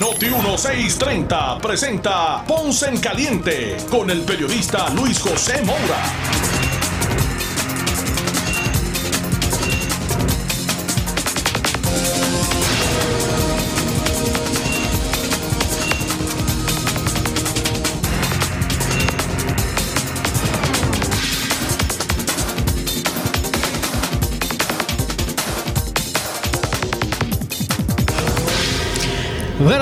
Noti 1630 presenta Ponce en Caliente con el periodista Luis José Moura.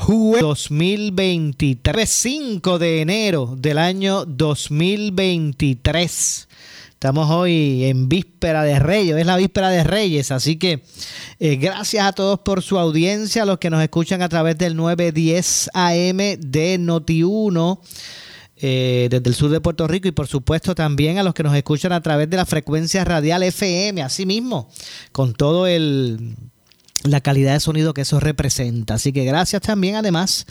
jueves 2023, 5 de enero del año 2023. Estamos hoy en víspera de Reyes, es la víspera de Reyes, así que eh, gracias a todos por su audiencia, a los que nos escuchan a través del 910 AM de Noti1. Eh, desde el sur de Puerto Rico y por supuesto también a los que nos escuchan a través de la frecuencia radial FM, así mismo, con todo el, la calidad de sonido que eso representa. Así que gracias también además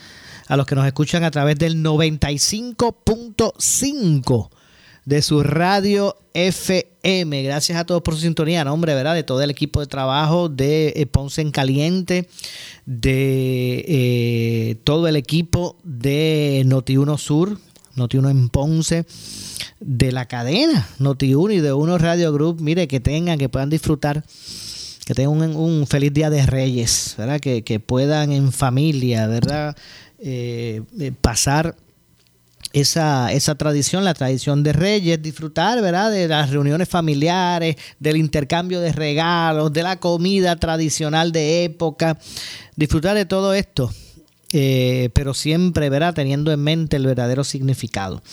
a los que nos escuchan a través del 95.5 de su radio FM. Gracias a todos por su sintonía, nombre, ¿verdad? De todo el equipo de trabajo de eh, Ponce en Caliente, de eh, todo el equipo de Noti1 Sur, Noti1 en Ponce, de la cadena Noti1 y de Uno Radio Group. Mire, que tengan, que puedan disfrutar que tengan un, feliz día de Reyes, ¿verdad? Que, puedan en familia, ¿verdad? Eh, eh, pasar esa, esa tradición, la tradición de Reyes, disfrutar, ¿verdad? De las reuniones familiares, del intercambio de regalos, de la comida tradicional de época, disfrutar de todo esto eh, pero siempre, ¿verdad? Teniendo en mente el verdadero significado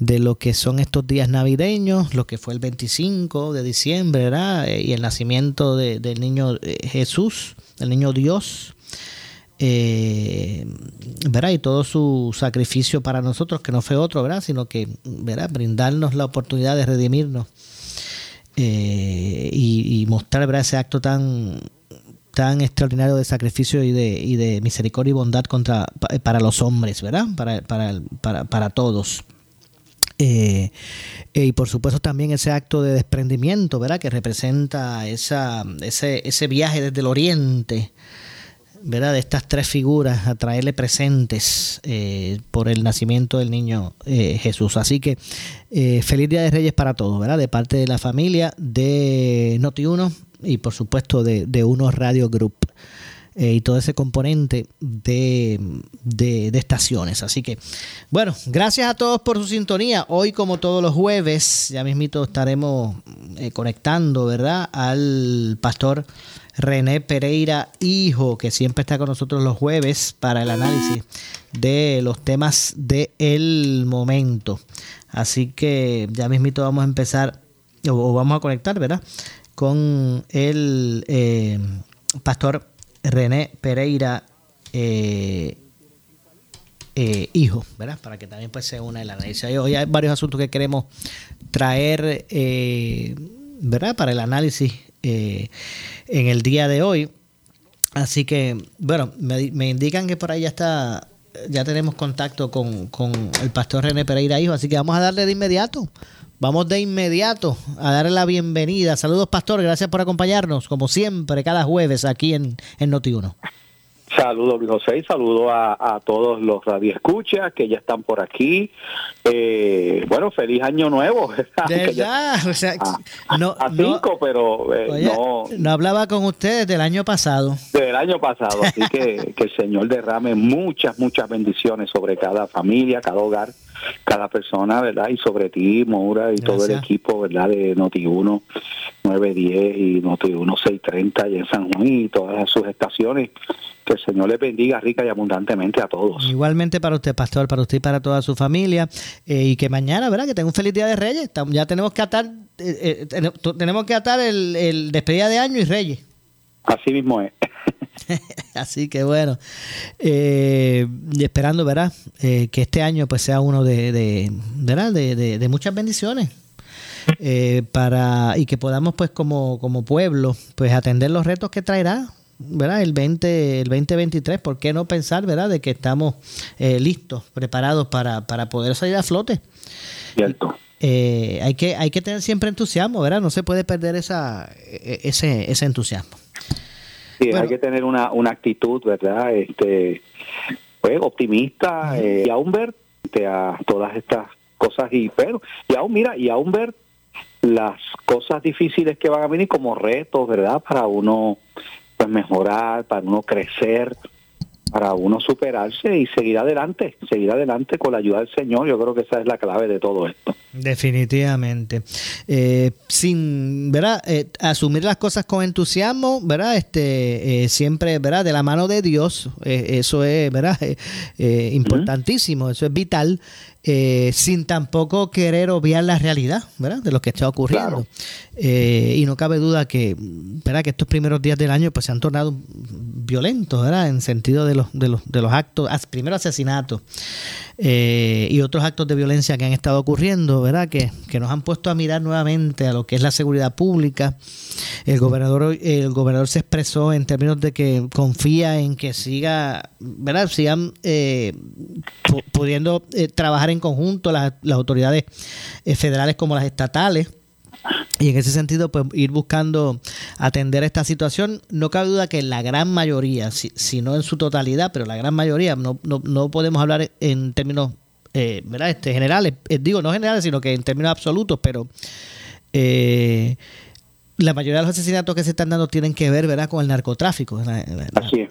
de lo que son estos días navideños, lo que fue el 25 de diciembre, ¿verdad? Eh, y el nacimiento del niño eh, Jesús, del niño Dios, ¿verdad? Y todo su sacrificio para nosotros, que no fue otro, ¿verdad? Sino que, ¿verdad? Brindarnos la oportunidad de redimirnos. y, y, mostrar ese acto tan tan extraordinario de sacrificio y de, y de misericordia y bondad contra, para los hombres, ¿verdad? Para, para, para, para todos. Eh, y por supuesto también ese acto de desprendimiento, ¿verdad? Que representa esa, ese, ese viaje desde el oriente, ¿verdad? De estas tres figuras a traerle presentes eh, por el nacimiento del niño eh, Jesús. Así que feliz Día de Reyes para todos, ¿verdad? De parte de la familia de Noti1 y por supuesto de, de Unos Radio Group. Eh, y todo ese componente de, de, estaciones. Así que, bueno, gracias a todos por su sintonía. Hoy, como todos los jueves, ya mismito estaremos eh, conectando, ¿verdad? Al pastor René Pereira, hijo, que siempre está con nosotros los jueves para el análisis de los temas del momento. Así que ya mismito vamos a empezar, o vamos a conectar, ¿verdad? con el eh, pastor René Pereira, eh, eh, hijo, ¿verdad? Para que también pues, se una el análisis. Hoy hay varios asuntos que queremos traer, ¿verdad? Para el análisis en el día de hoy. Así que, bueno, me, me, indican que por ahí ya está, ya tenemos contacto con, con el pastor René Pereira, hijo, así que vamos a darle de inmediato. Vamos de inmediato a darle la bienvenida. Saludos, Pastor. Gracias por acompañarnos, como siempre, cada jueves aquí en, en Noti1. Saludos, Luis José, y saludo a, todos los radioescuchas que ya están por aquí. Eh, bueno, feliz año nuevo. ¿Verdad? o sea, no, a cinco, pero eh, no. No hablaba con ustedes del año pasado. Del año pasado, así que que el Señor derrame muchas, muchas bendiciones sobre cada familia, cada hogar cada persona, ¿verdad? Y sobre ti, Moura, y todo el equipo, ¿verdad? De Noti1. 910 y Noti 1630 y en San Juan y todas sus estaciones. Que el Señor le bendiga rica y abundantemente a todos. Igualmente para usted, pastor, para usted y para toda su familia. Eh, y que mañana, ¿verdad? Que tenga un feliz día de Reyes. Ya tenemos que atar, eh, eh, tenemos que atar el, el despedida de año y Reyes. Así mismo es. Así que bueno, eh, esperando, ¿verdad? Eh, que este año pues sea uno de, de ¿verdad? De, de, muchas bendiciones. Eh, para y que podamos pues como, como pueblo pues atender los retos que traerá ¿verdad? el 20 el 2023 por qué no pensar verdad de que estamos listos preparados para, para poder salir a flote Cierto. hay que hay que tener siempre entusiasmo verdad no se puede perder esa e, e, ese ese entusiasmo Sí, hay que tener una, una actitud, ¿verdad? Este, pues, optimista eh, y aún ver a todas estas cosas y pero y aún mira y aún ver las cosas difíciles que van a venir como retos, ¿verdad? Para uno pues mejorar, para uno crecer, para uno superarse y seguir adelante, seguir adelante con la ayuda del Señor. Yo creo que esa es la clave de todo esto. Definitivamente. Eh, sin, ¿verdad? Eh, asumir las cosas con entusiasmo, ¿verdad? Este, eh, siempre, ¿verdad? De la mano de Dios, eso es, ¿verdad? importantísimo, eso es vital. Eh, sin tampoco querer obviar la realidad ¿verdad? de lo que está ocurriendo. Eh, y no cabe duda que, ¿verdad? que estos primeros días del año pues, se han tornado violentos ¿verdad? en sentido de los, de los, de los actos, primero asesinatos eh, y otros actos de violencia que han estado ocurriendo, ¿verdad? Que, que, nos han puesto a mirar nuevamente a lo que es la seguridad pública. El gobernador, el gobernador se expresó en términos de que confía en que siga, ¿verdad? Sigan pudiendo trabajar en en conjunto las, autoridades eh, federales como las estatales. Y en ese sentido, pues ir buscando atender esta situación. No cabe duda que la gran mayoría, si, no en su totalidad, pero la gran mayoría, no, no, no podemos hablar en términos eh, ¿verdad? Este, generales, eh, digo no generales, sino que en términos absolutos, pero la mayoría de los asesinatos que se están dando tienen que ver ¿verdad? con el narcotráfico. así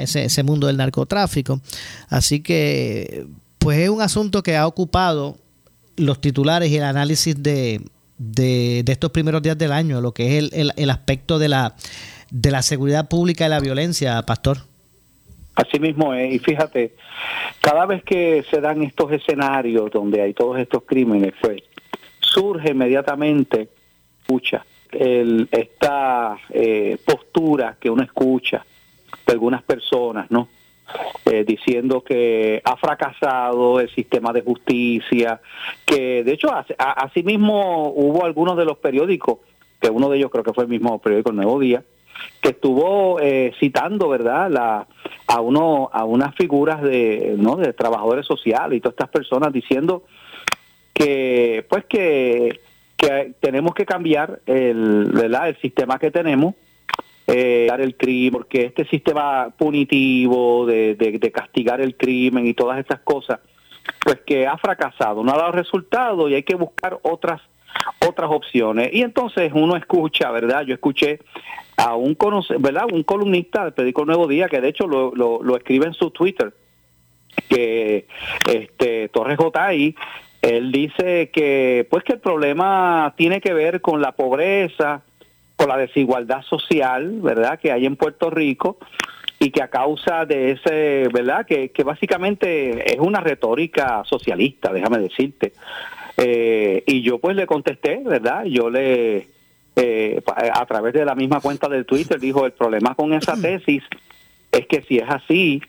Ese, ese mundo del narcotráfico. Así que pues es un asunto que ha ocupado los titulares y el análisis de, de, estos primeros días del año, lo que es el, el, aspecto de la, de la seguridad pública y la violencia, Pastor. Así mismo es, y fíjate, cada vez que se dan estos escenarios donde hay todos estos crímenes, pues surge inmediatamente, escucha, el, esta eh, postura que uno escucha de algunas personas, ¿no? Eh, diciendo que ha fracasado el sistema de justicia, que de hecho así mismo hubo algunos de los periódicos, que uno de ellos creo que fue el mismo periódico El Nuevo Día, que estuvo eh, citando, ¿verdad?, la, a uno a unas figuras de, ¿no? de trabajadores sociales y todas estas personas diciendo que pues que, que tenemos que cambiar el, ¿verdad? el sistema que tenemos eh, dar el crimen, porque este sistema punitivo de, de, castigar el crimen y todas esas cosas, pues que ha fracasado, no ha dado resultado y hay que buscar otras otras opciones. Y entonces uno escucha, ¿verdad? Yo escuché a un ¿verdad? Un columnista del periódico Nuevo Día que de hecho lo, lo, escribe en su Twitter, que este Torres Jotay él dice que pues que el problema tiene que ver con la pobreza, por la desigualdad social, ¿verdad?, que hay en Puerto Rico y que a causa de ese, ¿verdad?, que, que básicamente es una retórica socialista, déjame decirte. Eh, y yo pues le contesté, ¿verdad? Yo le, eh, a través de la misma cuenta de Twitter, dijo, el problema con esa tesis es que si es así,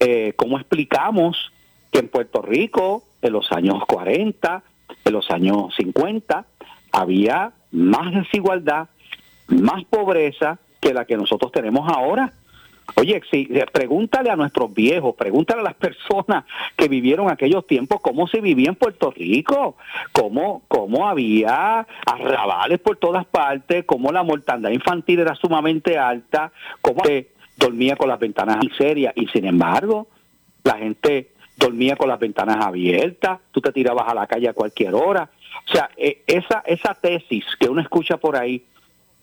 eh, ¿cómo explicamos que en Puerto Rico, en los años 40, en los años 50, había más desigualdad, más pobreza que la que nosotros tenemos ahora. Oye, si, eh, pregúntale a nuestros viejos, pregúntale a las personas que vivieron aquellos tiempos cómo se vivía en Puerto Rico, cómo, cómo había arrabales por todas partes, cómo la mortandad infantil era sumamente alta, cómo se dormía con las ventanas serias y sin embargo la gente dormía con las ventanas abiertas, tú te tirabas a la calle a cualquier hora. O sea, eh, esa, esa tesis que uno escucha por ahí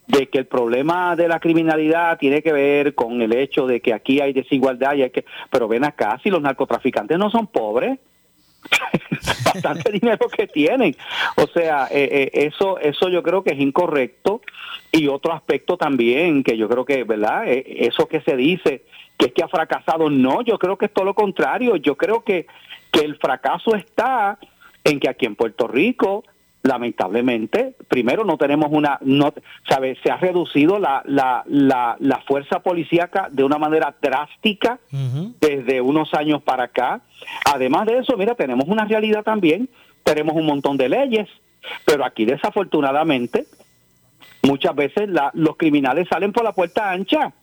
de que el problema de la criminalidad tiene que ver con el hecho de que aquí hay desigualdad y hay que pero ven acá si los narcotraficantes no son pobres bastante dinero que tienen. O sea, eh, eh, eso, eso yo creo que es incorrecto. Y otro aspecto también, que yo creo que, ¿verdad? Eh, eso que se dice, que es que ha fracasado, no, yo creo que es todo lo contrario. Yo creo que, que el fracaso está en que aquí en Puerto Rico lamentablemente, primero no tenemos una, no, ¿sabe? Se ha reducido la, la, la, la fuerza policíaca de una manera drástica desde unos años para acá. Además de eso, mira, tenemos una realidad también, tenemos un montón de leyes, pero aquí desafortunadamente muchas veces la, los criminales salen por la puerta ancha.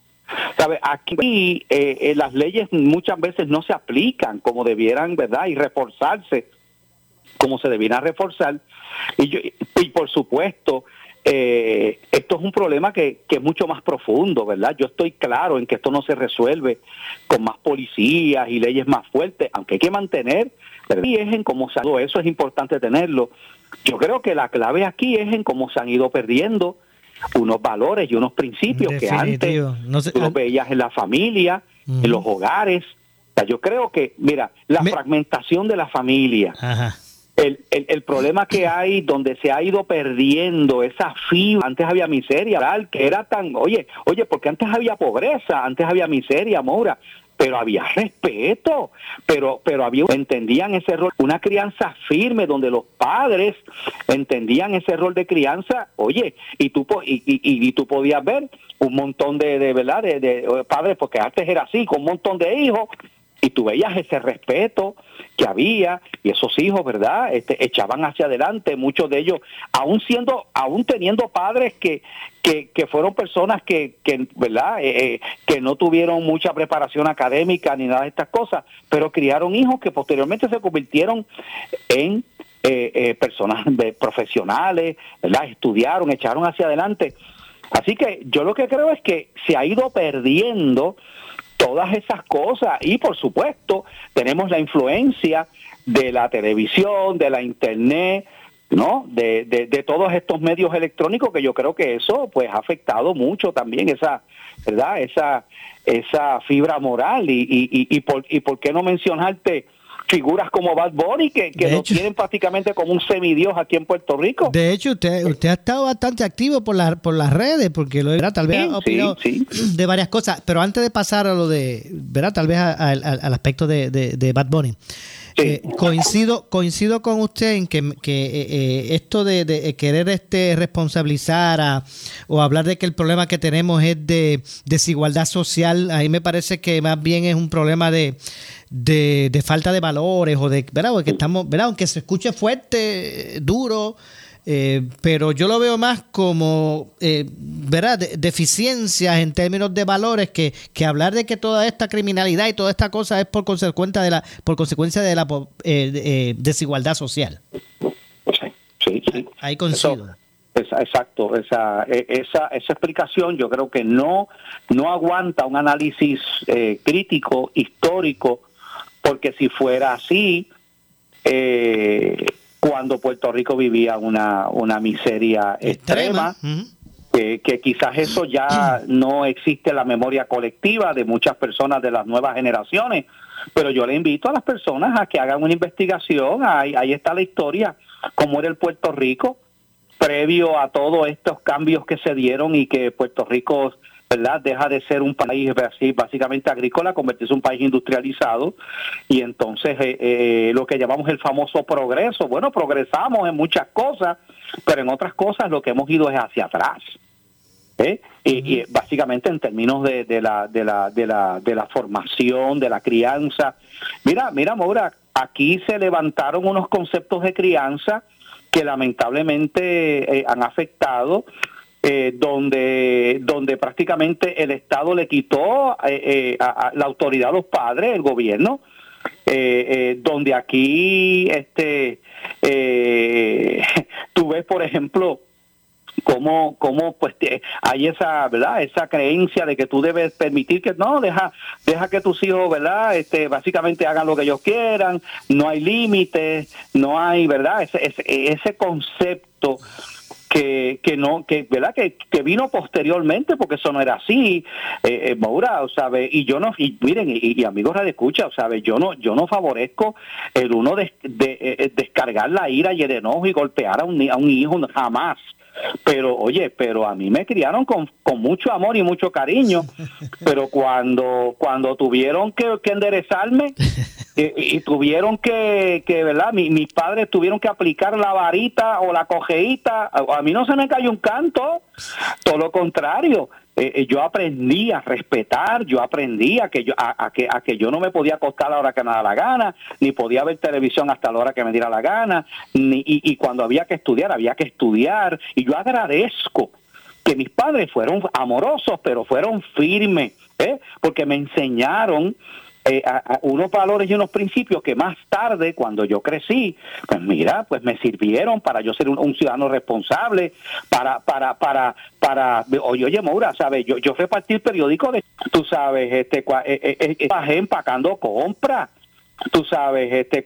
¿Sabe? Aquí eh, eh, las leyes muchas veces no se aplican como debieran, ¿verdad? Y reforzarse como se debiera reforzar. Y, y por supuesto, eh, esto es un problema que, que, es mucho más profundo, ¿verdad? Yo estoy claro en que esto no se resuelve con más policías y leyes más fuertes, aunque hay que mantener, y es en cómo se ha eso es importante tenerlo. Yo creo que la clave aquí es en cómo se han ido perdiendo unos valores y unos principios que antes no los veías en la familia, en los hogares. yo creo que, mira, la fragmentación de la familia, Ajá el, el, problema que hay donde se ha ido perdiendo esa fibra, antes había miseria, que era tan, oye, oye, porque antes había pobreza, antes había miseria, Mora, pero había respeto, pero, pero había, entendían ese rol, una crianza firme donde los padres entendían ese rol de crianza, oye, y tú, y, y, y tú podías ver un montón de, de verdad, de, de padres, porque antes era así, con un montón de hijos, y tú veías ese respeto que había y esos hijos, ¿verdad? Este, echaban hacia adelante, muchos de ellos, aún siendo, aún teniendo padres que, que, fueron personas que, que ¿verdad? Eh, eh, que no tuvieron mucha preparación académica ni nada de estas cosas, pero criaron hijos que posteriormente se convirtieron en eh, personas profesionales, ¿verdad? Estudiaron, echaron hacia adelante. Así que yo lo que creo es que se ha ido perdiendo todas esas cosas. Y por supuesto, tenemos la influencia de la televisión, de la internet, ¿no? De, de, todos estos medios electrónicos que yo creo que eso pues ha afectado mucho también esa, ¿verdad? Esa, esa fibra moral y, y, y, por, y por qué no mencionarte figuras como Bad Bunny que, que lo tienen prácticamente como un semidios aquí en Puerto Rico. De hecho, usted usted ha estado bastante activo por, la, por las redes, porque lo ¿verdad? tal vez ha opinado de varias cosas, pero antes de pasar a lo de, ¿verdad? Tal vez al aspecto de, de, Bad Bunny. Eh, coincido coincido con usted en que, que eh, eh, esto de, querer este responsabilizar a, o hablar de que el problema que tenemos es de desigualdad social, ahí me parece que más bien es un problema de, de, falta de valores o de, ¿verdad? que estamos, ¿verdad? Aunque se escuche fuerte, duro, eh, pero yo lo veo más como, eh, ¿verdad? deficiencias en términos de valores que, que hablar de que toda esta criminalidad y toda esta cosa es por consecuencia de la, por consecuencia de la eh, eh, desigualdad social. Sí, sí, Ahí coincido. exacto, esa, e, esa, esa explicación yo creo que no, no aguanta un análisis crítico, histórico, porque si fuera así, eh, cuando Puerto Rico vivía una, una miseria extrema, que quizás eso ya no existe en la memoria colectiva de muchas personas de las nuevas generaciones, pero yo le invito a las personas a que hagan una investigación, ahí, ahí está la historia, cómo era el Puerto Rico previo a todos estos cambios que se dieron y que Puerto Rico ¿verdad? Deja de ser un país básicamente agrícola, convertirse en un país industrializado y entonces eh, eh, lo que llamamos el famoso progreso. Bueno, progresamos en muchas cosas, pero en otras cosas lo que hemos ido es hacia atrás. ¿eh? Y, básicamente en términos de, de, la, de, la, de, la, de la formación, de la crianza. Mira, mira, Maura, aquí se levantaron unos conceptos de crianza que lamentablemente han afectado eh, donde, donde prácticamente el Estado le quitó eh, eh, la autoridad a los padres, el gobierno, donde aquí este tú ves, por ejemplo, cómo, cómo pues hay esa verdad esa creencia de que tú debes permitir que no deja deja que tus hijos verdad este básicamente hagan lo que ellos quieran no hay límites no hay verdad ese, ese, ese concepto que, que no, que, ¿verdad? Que, que vino posteriormente, porque eso no era así, eh, eh Maura, ¿sabe? Y yo no, y miren, y, amigos de escucha, ¿sabe? Yo no, yo no favorezco el uno de, eh, descargar la ira y el enojo y golpear a un, a un hijo, jamás. Pero, oye, pero a mí me criaron con, con mucho amor y mucho cariño, pero cuando, cuando tuvieron que, que enderezarme y, tuvieron que, que ¿verdad? mis padres tuvieron que aplicar la varita o la cojeíta, a, mí no se me cayó un canto, todo lo contrario. Eh, eh, yo aprendí a respetar, yo aprendí a que yo, a, que, a que yo no me podía acostar a la hora que me daba la gana, ni podía ver televisión hasta la hora que me diera la gana, ni, y, y cuando había que estudiar, había que estudiar. Y yo agradezco que mis padres fueron amorosos, pero fueron firmes, ¿eh? porque me enseñaron eh, a, unos valores y unos principios que más tarde, cuando yo crecí, pues mira, pues me sirvieron para yo ser un, ciudadano responsable, para, para, para, para, oye, oye, Moura, ¿sabes? Yo, yo repartí el periódico de, tú sabes, este, eh, eh, eh, empacando compras tú sabes, este,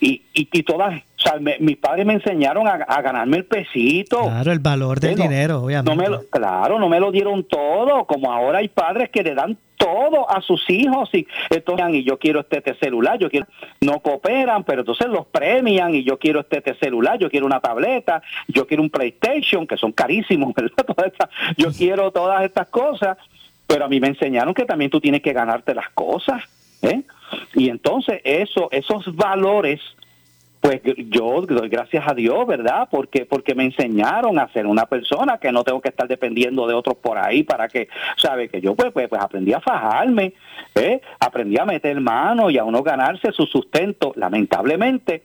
y, y, y, todas, o sea, mis padres me enseñaron a, ganarme el pesito. Claro, el valor del dinero, obviamente. No me claro, no me lo dieron todo, como ahora hay padres que le dan todo a sus hijos y entonces y yo quiero este, este, celular, yo quiero no cooperan, pero entonces los premian y yo quiero este, este celular, yo quiero una tableta, yo quiero un PlayStation que son carísimos, yo quiero todas estas cosas, pero a mí me enseñaron que también tú tienes que ganarte las cosas, ¿eh? Y entonces eso esos valores pues yo doy gracias a Dios, ¿verdad? Porque porque me enseñaron a ser una persona que no tengo que estar dependiendo de otros por ahí para que, ¿sabe? Que yo pues, pues, pues aprendí a fajarme, ¿eh? Aprendí a meter mano y a uno ganarse su sustento. Lamentablemente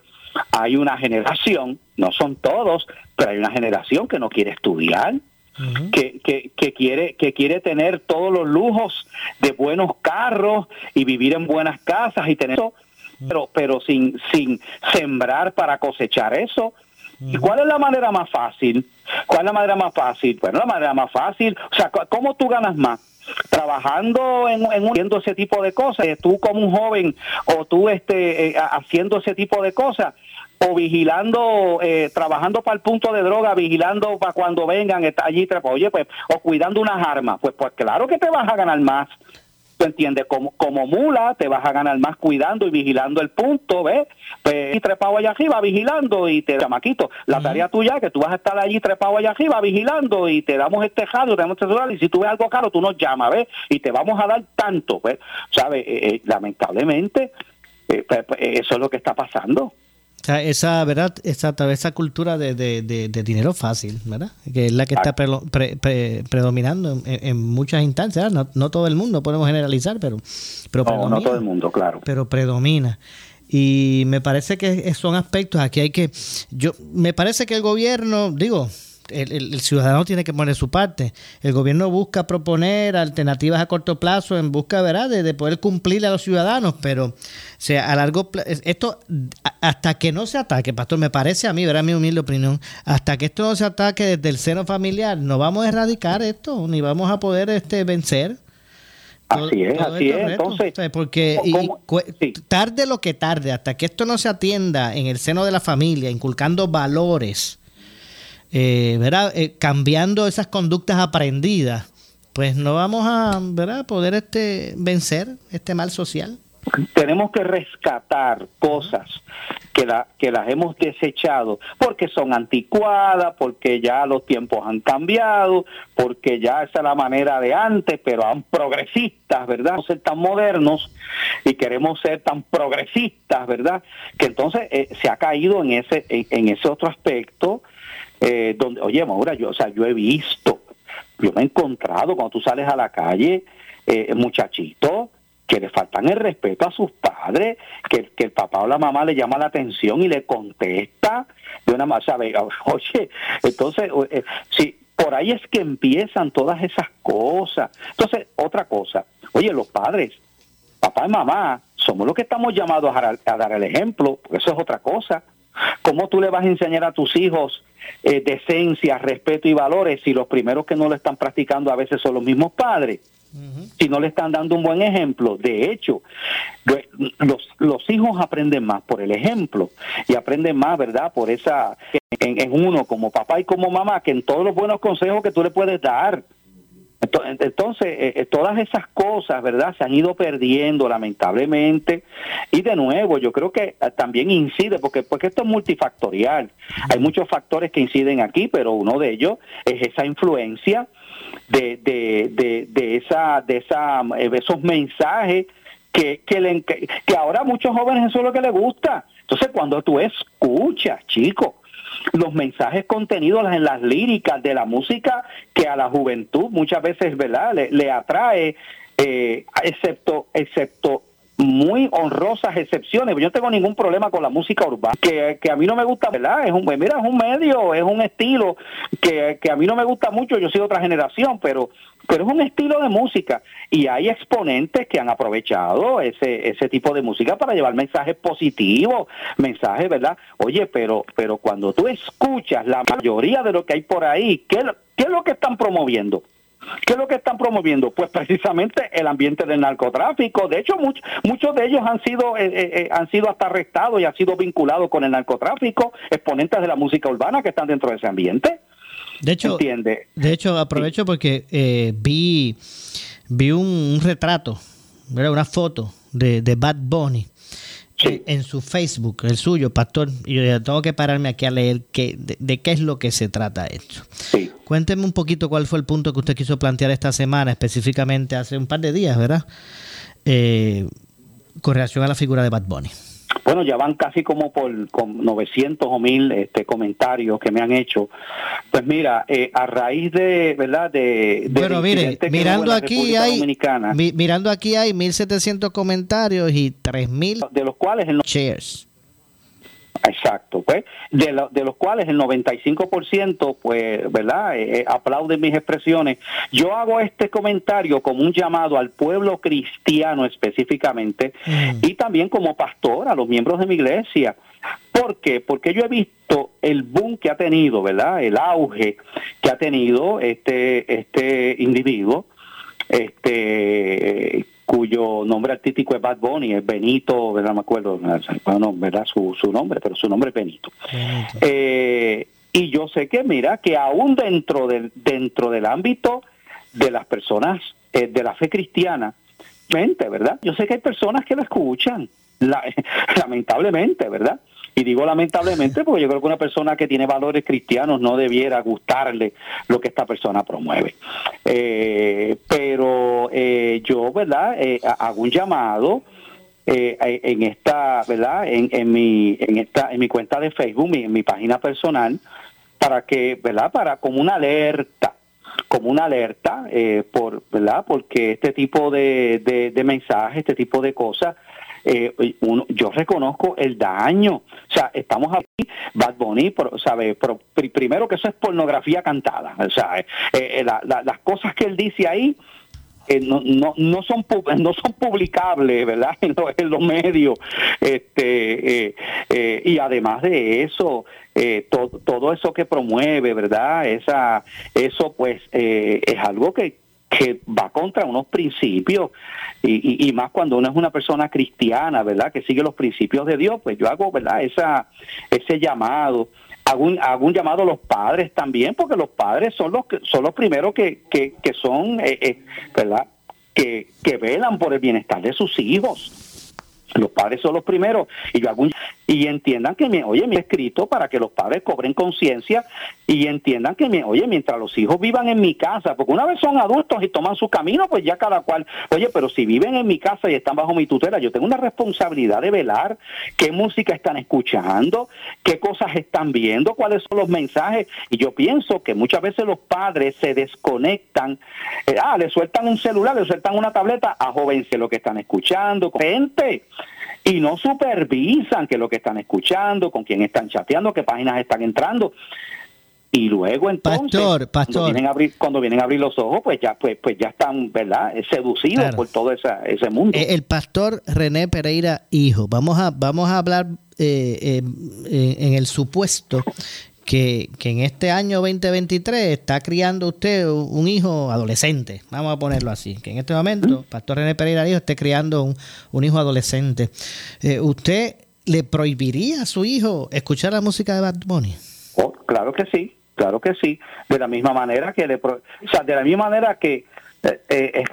hay una generación, no son todos, pero hay una generación que no quiere estudiar, que, que, que, quiere, que quiere tener todos los lujos de buenos carros y vivir en buenas casas y tener eso pero, pero sin, sin sembrar para cosechar eso. ¿Y cuál es la manera más fácil? ¿Cuál es la manera más fácil? Bueno, la manera más fácil, o sea, ¿cómo tú ganas más? trabajando en, en haciendo ese tipo de cosas, tú como un joven o tú este eh, haciendo ese tipo de cosas o vigilando, eh, trabajando para el punto de droga, vigilando para cuando vengan, está allí, oye, pues, o cuidando unas armas, pues, pues claro que te vas a ganar más ¿Tú entiendes? Como, como mula te vas a ganar más cuidando y vigilando el punto, ¿ves? Pues, y trepado allá arriba vigilando y te chamaquito, la tarea tuya que tú vas a estar allí trepado allá arriba vigilando y te damos este radio, te damos este y si tú ves algo caro tú nos llamas, ¿ves? Y te vamos a dar tanto, ¿ves? ¿Sabes? Eh, eh, lamentablemente eh, pues, pues, eso es lo que está pasando esa, ¿verdad? Esa, esa cultura de, de, dinero fácil, ¿verdad? Que es la que está predominando en, muchas instancias. No, no, todo el mundo, podemos generalizar, pero, pero no, todo el mundo, claro. Pero predomina. Y me parece que son aspectos, aquí hay que, yo, me parece que el gobierno, digo, el, ciudadano tiene que poner su parte. El gobierno busca proponer alternativas a corto plazo en busca ¿verdad? De, poder cumplir a los ciudadanos, pero sea, a largo plazo, esto hasta que no se ataque, pastor, me parece a mí, ¿verdad? mi humilde opinión, hasta que esto no se ataque desde el seno familiar, no vamos a erradicar esto, ni vamos a poder este vencer. Así es, así es. Entonces, porque tarde lo que tarde, hasta que esto no se atienda en el seno de la familia, inculcando valores, eh, ¿verdad? Eh, cambiando esas conductas aprendidas, pues no vamos a ¿verdad? poder este, vencer este mal social. Tenemos que rescatar cosas que, la, que las hemos desechado porque son anticuadas, porque ya los tiempos han cambiado, porque ya esa es la manera de antes, pero aún progresistas, ¿verdad? No ser tan modernos y queremos ser tan progresistas, ¿verdad? Que entonces eh, se ha caído en ese, en ese otro aspecto eh, donde, oye, Maura, yo, o sea, yo he visto, yo me he encontrado cuando tú sales a la calle, eh, muchachitos que le faltan el respeto a sus padres, que, que el papá o la mamá le llama la atención y le contesta de una ¿sabe? Oye, entonces, eh, por ahí es que empiezan todas esas cosas. Entonces, otra cosa, oye, los padres, papá y mamá, somos los que estamos llamados a, a dar el ejemplo, porque eso es otra cosa. ¿Cómo tú le vas a enseñar a tus hijos eh, decencia, respeto y valores si los primeros que no lo están practicando a veces son los mismos padres? si no le están dando un buen ejemplo. De hecho, los, los hijos aprenden más por el ejemplo y aprenden más, ¿verdad? Por esa, en, en uno como papá y como mamá, que en todos los buenos consejos que tú le puedes dar. Entonces, eh, eh, todas esas cosas, ¿verdad? Se han ido perdiendo lamentablemente. Y de nuevo, yo creo que eh, también incide, porque, porque esto es multifactorial. Hay muchos factores que inciden aquí, pero uno de ellos es esa influencia de, de, de, de esa, de esa, esos mensajes que, que, le, que ahora a muchos jóvenes eso es lo que les gusta. Entonces, cuando tú escuchas, chicos, los mensajes contenidos en las líricas de la música que a la juventud muchas veces verdad le, atrae eh, excepto excepto muy honrosas excepciones. Yo no tengo ningún problema con la música urbana, que, a mí no me gusta, ¿verdad? Es un, mira, es un medio, es un estilo que, que a mí no me gusta mucho, yo soy de otra generación, pero pero es un estilo de música y hay exponentes que han aprovechado ese ese tipo de música para llevar mensajes positivos, mensajes, ¿verdad? Oye, pero pero cuando tú escuchas la mayoría de lo que hay por ahí, ¿qué, qué es lo que están promoviendo? ¿Qué es lo que están promoviendo? Pues precisamente el ambiente del narcotráfico. De hecho, muchos muchos de ellos han sido eh, eh, eh, han sido hasta arrestados y han sido vinculados con el narcotráfico, exponentes de la música urbana que están dentro de ese ambiente. De hecho, de hecho aprovecho porque eh, vi, vi un, retrato, una foto de, de Bad Bunny en, su Facebook, el suyo, pastor. Y yo tengo que pararme aquí a leer qué, de, qué es lo que se trata esto. Cuénteme un poquito cuál fue el punto que usted quiso plantear esta semana, específicamente hace un par de días, ¿verdad? Eh, con relación a la figura de Bad Bunny. Bueno, ya van casi como por 900 o 1000 este, comentarios que me han hecho. Pues mira, eh, a raíz de, ¿verdad? De, bueno, mire, mirando aquí hay mirando aquí hay 1700 comentarios y 3000 de los cuales el shares. Exacto, pues, de, de los cuales el 95%, pues, ¿verdad?, eh, eh, aplauden mis expresiones. Yo hago este comentario como un llamado al pueblo cristiano específicamente mm. y también como pastor a los miembros de mi iglesia. ¿Por qué? Porque yo he visto el boom que ha tenido, ¿verdad?, el auge que ha tenido este, este individuo, este cuyo nombre artístico es Bad Bunny, es Benito, ¿verdad? Me acuerdo, bueno, ¿verdad? Su, su nombre, pero su nombre es Benito. Eh, y yo sé que, mira, que aún dentro del, dentro del ámbito de las personas eh, de la fe cristiana, mente, ¿verdad? Yo sé que hay personas que lo escuchan, lamentablemente, ¿verdad? Y digo lamentablemente porque yo creo que una persona que tiene valores cristianos no debiera gustarle lo que esta persona promueve. Eh, pero eh, yo, ¿verdad? Eh, hago un llamado. en esta, ¿verdad? En, en, mi, en esta, en mi cuenta de Facebook, en mi página personal, para que, ¿verdad? Para como una alerta, como una alerta, por, ¿verdad? Porque este tipo de, de, de mensajes, este tipo de cosas, eh, uno, yo reconozco el daño. O sea, estamos aquí, Bad Bunny, ¿sabe? primero que eso es pornografía cantada. O sea, eh, eh, las cosas que él dice ahí, no, no, no son no son publicables verdad en, los medios este y además de eso todo, todo eso que promueve verdad esa eso pues es algo que que va contra unos principios y, y, más cuando uno es una persona cristiana, ¿verdad? Que sigue los principios de Dios, pues yo hago, ¿verdad? Esa, ese llamado. Hago un, hago un llamado a los padres también, porque los padres son los, son los primeros que, que, que son, eh, eh, ¿verdad? Que, que velan por el bienestar de sus hijos los padres son los primeros y yo hago y entiendan que oye, me he escrito para que los padres cobren conciencia y entiendan que oye, mientras los hijos vivan en mi casa, porque una vez son adultos y toman su camino, pues ya cada cual, oye, pero si viven en mi casa y están bajo mi tutela, yo tengo una responsabilidad de velar qué música están escuchando, qué cosas están viendo, cuáles son los mensajes y yo pienso que muchas veces los padres se desconectan, eh, ah, le sueltan un celular, le sueltan una tableta, a jóvenes lo que están escuchando, gente y no supervisan que lo que están escuchando, con quién están chateando, qué páginas están entrando. Y luego entonces, Cuando, vienen a abrir, cuando vienen a abrir los ojos, pues ya, pues, pues ya están, ¿verdad? Seducidos por todo ese mundo. Eh, el pastor René Pereira, hijo, vamos a, vamos a hablar eh, eh, en el supuesto que, en este año 2023 está criando usted un hijo adolescente, vamos a ponerlo así, que en este momento, Pastor René Pereira Hijo esté criando un, hijo adolescente. Eh, ¿Usted le prohibiría a su hijo escuchar la música de Bad Bunny? Oh, claro que sí, claro que sí. De la misma manera que le, o sea, de la misma manera que eh, eh,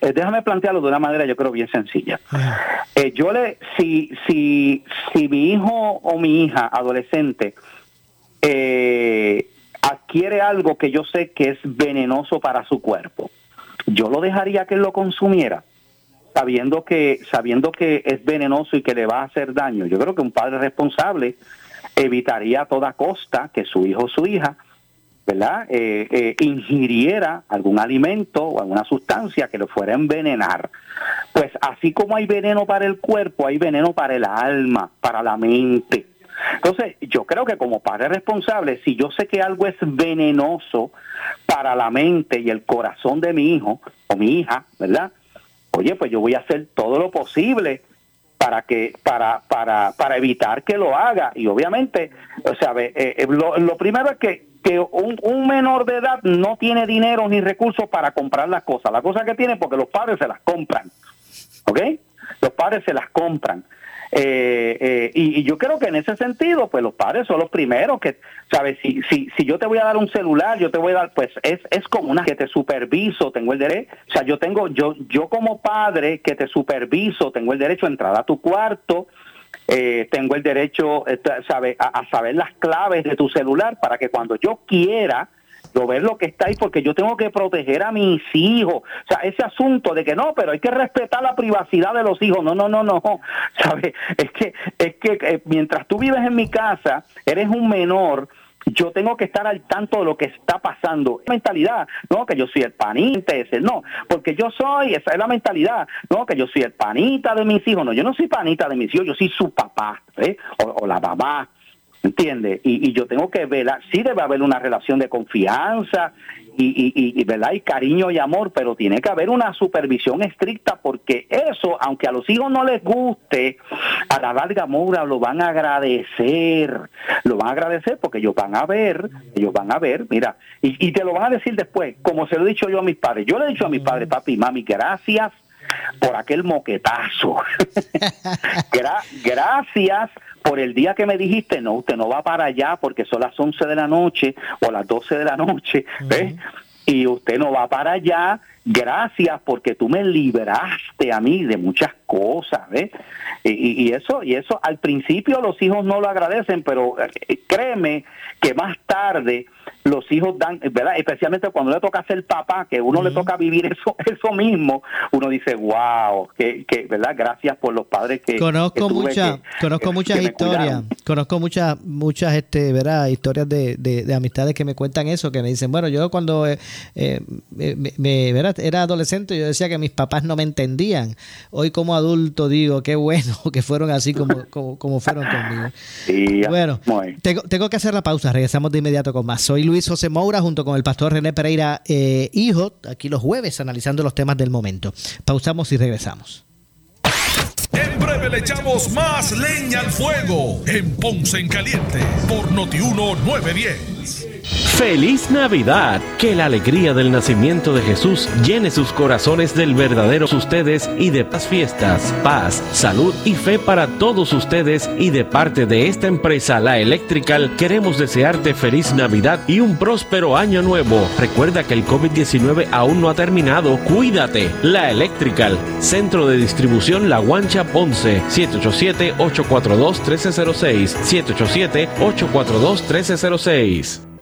eh, déjame plantearlo de una manera yo creo bien sencilla. yo le, si, si, si mi hijo o mi hija adolescente adquiere algo que yo sé que es venenoso para su cuerpo, yo lo dejaría que lo consumiera sabiendo que sabiendo que es venenoso y que le va a hacer daño. Yo creo que un padre responsable evitaría a toda costa que su hijo o su hija ¿verdad? Eh, eh, ingiriera algún alimento o alguna sustancia que lo fuera a envenenar. Pues así como hay veneno para el cuerpo, hay veneno para el alma, para la mente. Entonces, yo creo que como padre responsable, si yo sé que algo es venenoso para la mente y el corazón de mi hijo o mi hija, ¿verdad? Oye, pues yo voy a hacer todo lo posible para que para para para evitar que lo haga y obviamente o sea eh, lo primero es que que un, menor de edad no tiene dinero ni recursos para comprar las cosas. La cosa que tiene porque los padres se las compran. ¿Ok? Los padres se las compran. Eh, eh, y, yo creo que en ese sentido, pues los padres son los primeros que, ¿sabes? Si, si, si yo te voy a dar un celular, yo te voy a dar, pues es, es como una que te superviso, tengo el derecho, o sea, yo tengo, yo, yo como padre que te superviso, tengo el derecho a entrar a tu cuarto, eh, tengo el derecho eh, sabe, a, saber las claves de tu celular para que cuando yo quiera yo ver lo que está ahí porque yo tengo que proteger a mis hijos. O sea, ese asunto de que no, pero hay que respetar la privacidad de los hijos. No, no, no, no. ¿Sabes? Es que es que eh, mientras tú vives en mi casa, eres un menor yo tengo que estar al tanto de lo que está pasando. mentalidad, no, que yo soy el panita ese, no, porque yo soy, esa es la mentalidad, no, que yo soy el panita de mis hijos, no, yo no soy panita de mis hijos, yo soy su papá, ¿eh? o, la mamá, ¿entiendes? Y, y, yo tengo que ver, sí debe haber una relación de confianza y, y, y, ¿verdad? y cariño y amor, pero tiene que haber una supervisión estricta porque eso, aunque a los hijos no les guste, a la larga Moura lo van a agradecer, lo van a agradecer porque ellos van a ver, ellos van a ver, mira, y, te lo van a decir después, como se lo he dicho yo a mis padres, yo le he dicho a mis padres, papi, mami, gracias por aquel moquetazo. gracias por el día que me dijiste, no, usted no va para allá porque son las 11 de la noche o las 12 de la noche, ¿ves? Y usted no va para allá, gracias porque tú me libraste a mí de muchas cosas, ¿ves? Y, y, eso, y eso al principio los hijos no lo agradecen, pero eh, créeme que más tarde los hijos dan, ¿verdad? Especialmente cuando le toca ser papá, que uno le toca vivir eso eso mismo, uno dice, wow, que, que ¿verdad? Gracias por los padres que conozco muchas conozco muchas historias, conozco muchas muchas este, ¿verdad? Historias de, de, amistades que me cuentan eso, que me dicen, bueno, yo cuando eh, eh, me, era adolescente yo decía que mis papás no me entendían. Hoy como adulto digo, qué bueno que fueron así como, como, fueron conmigo. bueno, tengo, tengo que hacer la pausa, regresamos de inmediato con más. Soy Luis Luis José Moura junto con el pastor René Pereira eh, Hijo, aquí los jueves analizando los temas del momento. Pausamos y regresamos. En breve le echamos más leña al fuego en Ponce en Caliente por Notiuno 910. Feliz Navidad. Que la alegría del nacimiento de Jesús llene sus corazones del verdadero ustedes y de paz fiestas, paz, salud y fe para todos ustedes y de parte de esta empresa La Electrical queremos desearte feliz Navidad y un próspero año nuevo. Recuerda que el COVID-19 aún no ha terminado. Cuídate. La Electrical, Centro de Distribución La Guancha Ponce, 787-842-1306, 787-842-1306.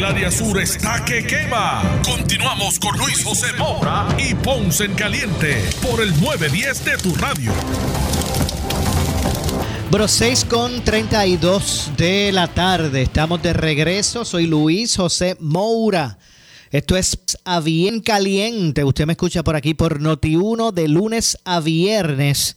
El área sur está que quema. Continuamos con Luis José Moura y Ponce en Caliente por el 910 de tu radio. Bro, 6 con 32 de la tarde. Estamos de regreso. Soy Luis José Moura. Esto es a bien caliente. Usted me escucha por aquí por Noti1 de lunes a viernes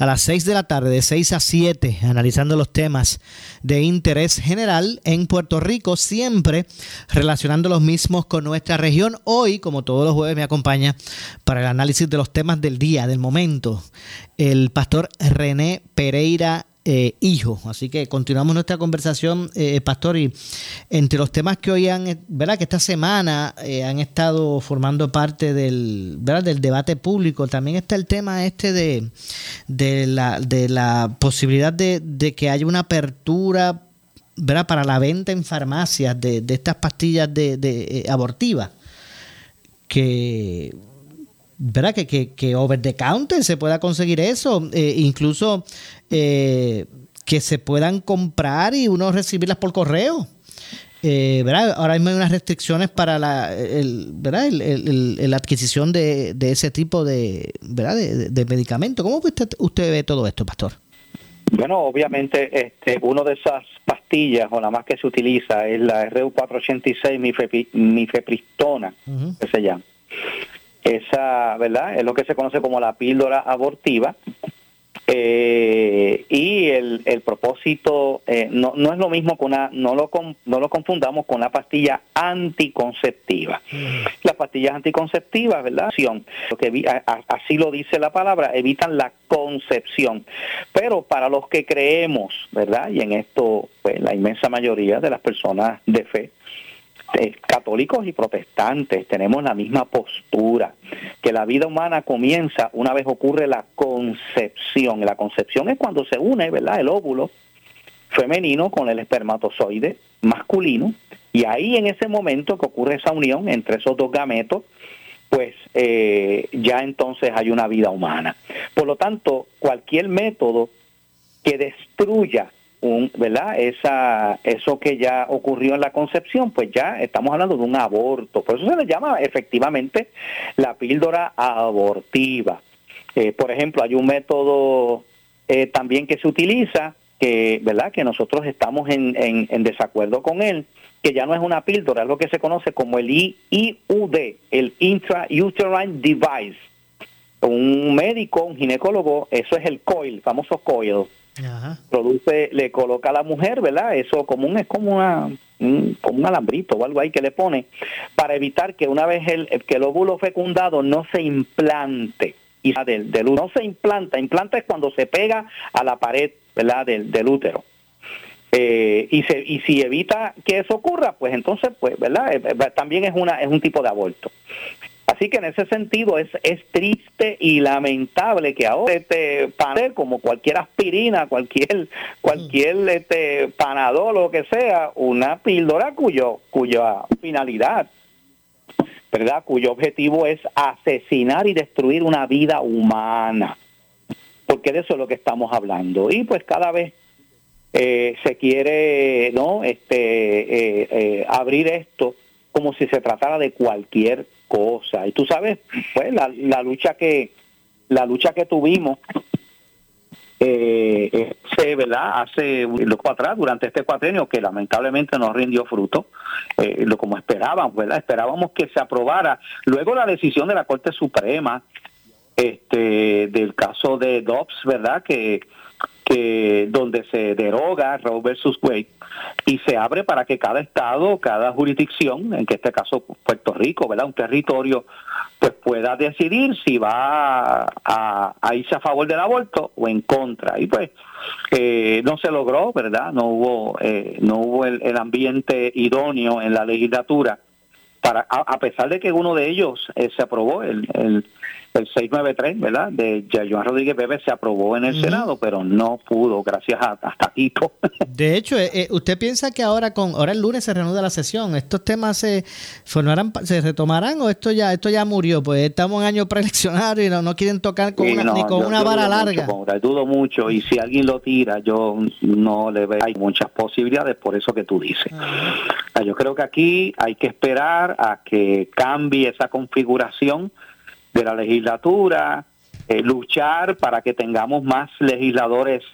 a las 6 de la tarde, de 6 a 7, analizando los temas de interés general en Puerto Rico, siempre relacionando los mismos con nuestra región. Hoy, como todos los jueves, me acompaña para el análisis de los temas del día, del momento, el pastor René Pereira eh, hijo. Así que continuamos nuestra conversación, eh, Pastor, y entre los temas que hoy han, ¿verdad? Que esta semana eh, han estado formando parte del, ¿verdad? del debate público, también está el tema este de, de, la, de la posibilidad de, que haya una apertura ¿verdad? para la venta en farmacias de, de estas pastillas de, de abortivas que ¿verdad? Que, que, que, over the counter se pueda conseguir eso, eh, incluso eh, que se puedan comprar y uno recibirlas por correo. Eh, ¿verdad? Ahora mismo hay unas restricciones para la, el, ¿verdad? El, adquisición de, de, ese tipo de, ¿verdad? de, de medicamentos. ¿Cómo usted, usted ve todo esto, pastor? Bueno, obviamente este, una de esas pastillas o la más que se utiliza es la RU486 mifepristona, uh -huh. que se llama esa, ¿verdad? Es lo que se conoce como la píldora abortiva. Eh, y el, el propósito eh, no, no es lo mismo con una, no lo, no lo confundamos con la pastilla anticonceptiva. Mm. Las pastillas anticonceptivas, ¿verdad? Lo que, así lo dice la palabra, evitan la concepción. Pero para los que creemos, ¿verdad? Y en esto, pues la inmensa mayoría de las personas de fe, eh, católicos y protestantes tenemos la misma postura, que la vida humana comienza una vez ocurre la concepción. La concepción es cuando se une, ¿verdad? El óvulo femenino con el espermatozoide masculino, y ahí en ese momento que ocurre esa unión entre esos dos gametos, pues eh, ya entonces hay una vida humana. Por lo tanto, cualquier método que destruya un, ¿verdad? Esa, eso que ya ocurrió en la concepción, pues ya estamos hablando de un aborto. Por eso se le llama efectivamente la píldora abortiva. Eh, por ejemplo, hay un método eh, también que se utiliza, que, ¿verdad? que nosotros estamos en, en, en, desacuerdo con él, que ya no es una píldora, es lo que se conoce como el IUD, el Intrauterine Device. Un médico, un ginecólogo, eso es el coil, famoso coil Ajá. produce, le coloca a la mujer, ¿verdad? Eso común es como una un, como un alambrito o algo ahí que le pone para evitar que una vez el, que el óvulo fecundado no se implante y del, del no se implanta, implanta es cuando se pega a la pared, ¿verdad? Del, del útero. Eh, y, se, y si evita que eso ocurra, pues entonces, pues, ¿verdad? Eh, también es una es un tipo de aborto. Así que en ese sentido es, es triste y lamentable que ahora este panel, como cualquier aspirina, cualquier, cualquier este panadol o lo que sea, una píldora cuyo, cuya finalidad, ¿verdad? Cuyo objetivo es asesinar y destruir una vida humana. Porque de eso es lo que estamos hablando. Y pues cada vez eh, se quiere, ¿no? Este, eh, eh, abrir esto como si se tratara de cualquier cosa. Y tú sabes, pues la, la lucha que la lucha que tuvimos eh, se, ¿verdad? Hace loco atrás, durante este cuatrenio, que lamentablemente no rindió fruto, eh, lo como esperábamos, ¿verdad? Esperábamos que se aprobara. Luego la decisión de la Corte Suprema, este, del caso de Dobbs, ¿verdad? Que, que donde se deroga Roe versus Wade y se abre para que cada estado, cada jurisdicción, en que este caso Puerto Rico, ¿verdad? Un territorio, pues pueda decidir si va a, irse a favor del aborto o en contra. Y pues eh, no se logró, ¿verdad? No hubo, eh, no hubo el, ambiente idóneo en la legislatura para, a, pesar de que uno de ellos eh, se aprobó, el, el el 693, ¿verdad? De Joan Rodríguez Bebe se aprobó en el Senado, pero no pudo, gracias a, hasta Tito. De hecho, eh, eh, ¿usted piensa que ahora con ahora el lunes se reanuda la sesión? ¿Estos temas se formarán, se retomarán o esto ya esto ya murió? Pues estamos en año preeleccionario y no, no quieren tocar con una, ni con una vara larga. Mucho, dudo mucho y si alguien lo tira, yo no le veo hay muchas posibilidades por eso que tú dices. Ah. Yo creo que aquí hay que esperar a que cambie esa configuración de la legislatura, eh, luchar para que tengamos más legisladores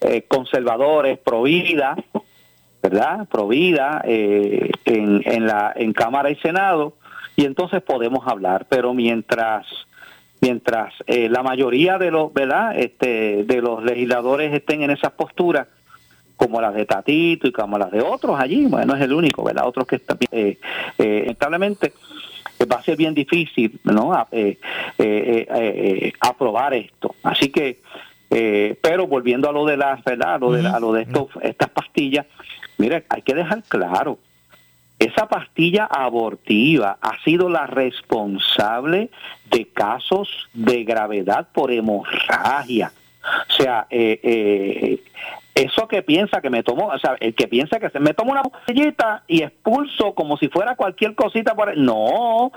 eh, conservadores, pro vida, ¿verdad? Pro vida eh, en, en, la, en Cámara y Senado, y entonces podemos hablar, pero mientras mientras la mayoría de los verdad este de los legisladores estén en esas posturas como las de Tatito y como las de otros allí bueno es el único verdad otros que están eh, lamentablemente va a ser bien difícil no eh, eh, eh, aprobar esto. Así que pero volviendo a lo de las verdad a lo de, a lo de estos, estas pastillas mire hay que dejar claro esa pastilla abortiva ha sido la responsable de casos de gravedad por hemorragia. O sea, eh, eso que piensa que me tomó, o sea, el que piensa que se me tomo una botellita y expulso como si fuera cualquier cosita por no,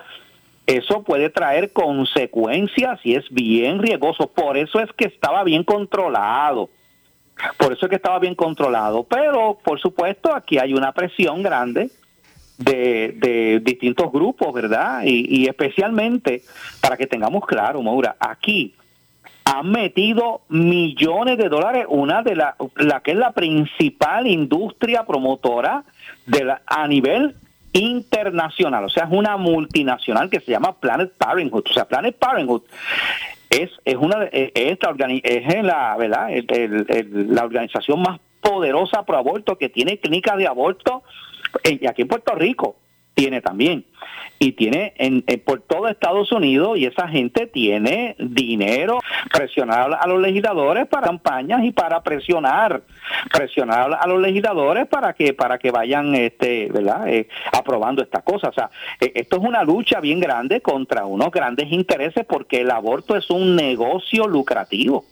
eso puede traer consecuencias y es bien riesgoso. Por eso es que estaba bien controlado. Por eso es que estaba bien controlado. Pero, por supuesto, aquí hay una presión grande de, de distintos grupos, ¿verdad? Y, y especialmente, para que tengamos claro, Maura, aquí han metido millones de dólares, una de la, la que es la principal industria promotora de la, a nivel internacional, o sea, es una multinacional que se llama Planet Parenthood, o sea, Planet Parenthood es es una es, la, verdad la organización más poderosa pro aborto que tiene clínicas de aborto aquí en Puerto Rico tiene también. Y tiene en, por todo Estados Unidos y esa gente tiene dinero, presionar a los legisladores para campañas y para presionar, presionar a los legisladores para que para que vayan este, ¿verdad? Eh, aprobando estas cosas. O sea, eh, esto es una lucha bien grande contra unos grandes intereses porque el aborto es un negocio lucrativo.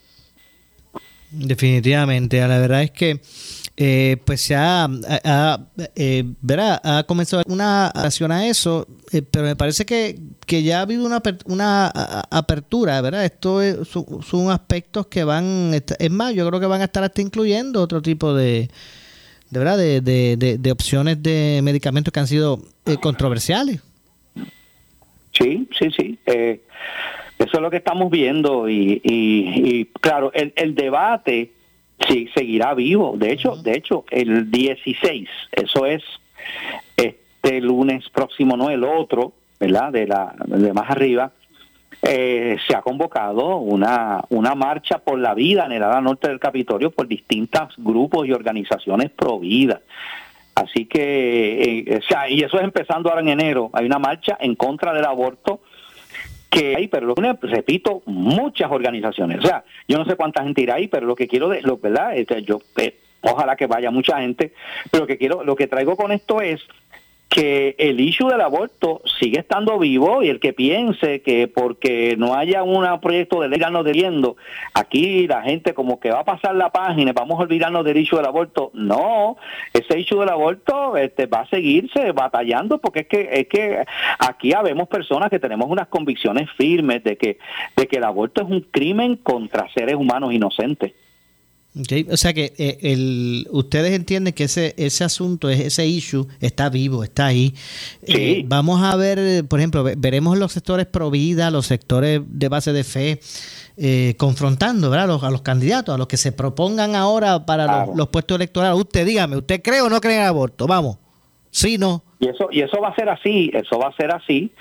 Definitivamente, la verdad es que eh, pues se ha, eh, ha comenzado una acción a eso, eh, pero me parece que, ya ha habido una, una apertura, ¿verdad? Esto son, aspectos que van, es más, yo creo que van a estar hasta incluyendo otro tipo de, de verdad, de, de, opciones de medicamentos que han sido controversiales. Sí, sí, sí. Eso es lo que estamos viendo y, y, claro, el, el debate sí, seguirá vivo. De hecho, de hecho, el 16, eso es este lunes próximo, no el otro, ¿verdad? De la de más arriba, eh, se ha convocado una, una marcha por la vida en el área norte del Capitolio por distintos grupos y organizaciones pro vida. Así que, eh, o sea, y eso es empezando ahora en enero. Hay una marcha en contra del aborto que hay, pero lo repito, muchas organizaciones. O sea, yo no sé cuánta gente irá ahí, pero lo que quiero, de, lo, ¿verdad? Este, yo, eh, ojalá que vaya mucha gente, pero lo que quiero, lo que traigo con esto es que el issue del aborto sigue estando vivo y el que piense que porque no haya un proyecto de ley no viendo aquí la gente como que va a pasar la página, vamos a olvidarnos del issue del aborto. No, ese issue del aborto este, va a seguirse batallando porque es que es que aquí habemos personas que tenemos unas convicciones firmes de que de que el aborto es un crimen contra seres humanos inocentes. O sea que eh, el, ustedes entienden que ese, ese asunto, ese issue está vivo, está ahí. Eh, vamos a ver, por ejemplo, veremos los sectores pro vida, los sectores de base de fe, eh, confrontando ¿verdad? A, los, a los candidatos, a los que se propongan ahora para los, puestos electorales. Usted dígame, ¿usted cree o no cree en el aborto? Vamos. Sí, no. Y eso, y eso va a ser así, eso va a ser así,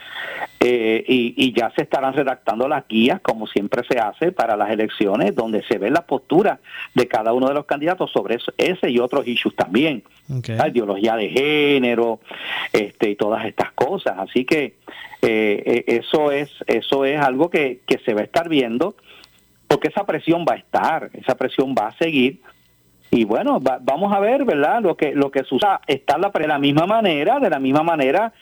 eh, y, y, ya se estarán redactando las guías, como siempre se hace para las elecciones, donde se ve la postura de cada uno de los candidatos sobre ese y otros issues también, la ideología de género, este, y todas estas cosas. Así que eh, eh, eso es, eso es algo que, que se va a estar viendo, porque esa presión va a estar, esa presión va a seguir y bueno vamos a ver verdad lo que lo que sucede. Está la de la misma manera de la misma manera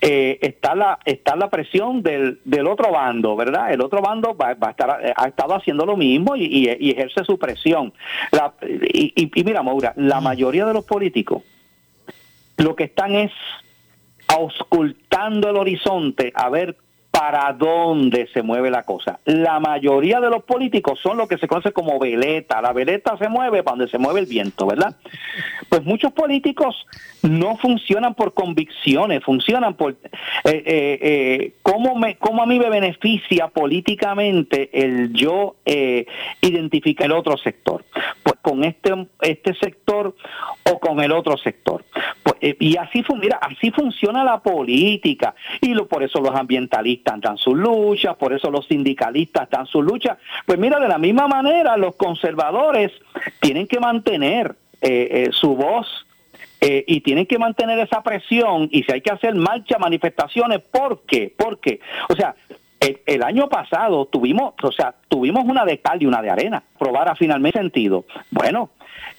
eh, está la está la presión del, del otro bando verdad el otro bando va, va a estar eh, ha estado haciendo lo mismo y, y, ejerce su presión. La, y, y, mira Maura la mayoría de los políticos lo que están es auscultando el horizonte a ver para dónde se mueve la cosa. La mayoría de los políticos son lo que se conoce como veleta. La veleta se mueve para donde se mueve el viento, ¿verdad? Pues muchos políticos no funcionan por convicciones, funcionan por eh, eh, eh, cómo, me, cómo a mí me beneficia políticamente el yo eh, identificar el otro sector. Pues con este, este sector o con el otro sector. Pues, eh, y así, mira, así funciona la política. Y lo, por eso los ambientalistas dan sus luchas, por eso los sindicalistas dan sus luchas. Pues mira, de la misma manera, los conservadores tienen que mantener eh, eh, su voz y tienen que mantener esa presión y si hay que hacer marcha, manifestaciones, ¿por qué? ¿Por qué? O sea, el, año pasado tuvimos, o sea, tuvimos una de cal y una de arena, probara finalmente sentido. Bueno,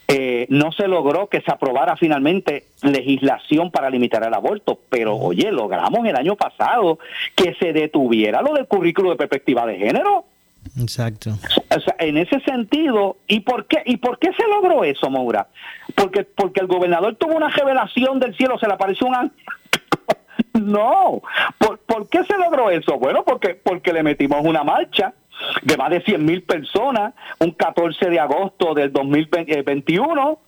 eh, no se logró que se aprobara finalmente legislación para limitar el aborto, pero oye, logramos el año pasado que se detuviera lo del currículo de perspectiva de género. Exacto. O sea, en ese sentido, ¿y por qué y por qué se logró eso, Maura? Porque porque el gobernador tuvo una revelación del cielo, se le apareció un ángel. no. ¿Por, ¿Por qué se logró eso? Bueno, porque porque le metimos una marcha de más de 100 mil personas, un 14 de agosto del 2021.